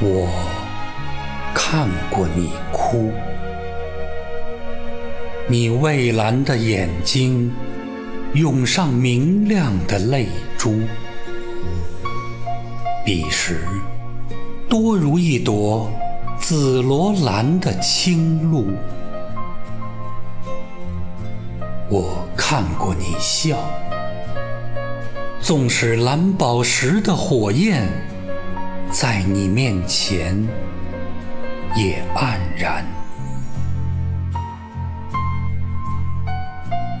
我看过你哭，你蔚蓝的眼睛涌上明亮的泪珠，彼时多如一朵紫罗兰的清露。我看过你笑，纵使蓝宝石的火焰。在你面前也黯然，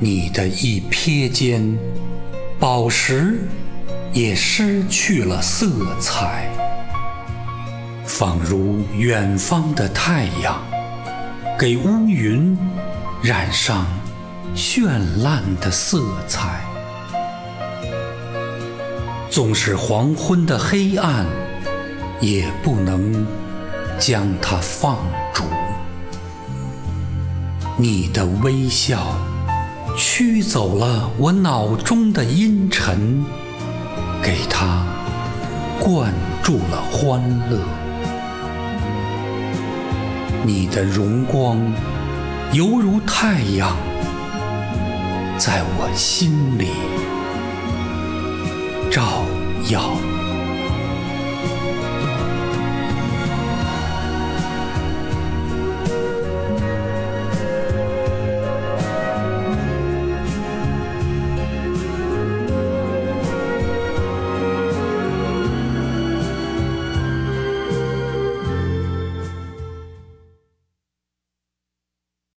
你的一瞥间，宝石也失去了色彩，仿如远方的太阳，给乌云染上绚烂的色彩。纵使黄昏的黑暗。也不能将它放逐。你的微笑驱走了我脑中的阴沉，给它灌注了欢乐。你的荣光犹如太阳，在我心里照耀。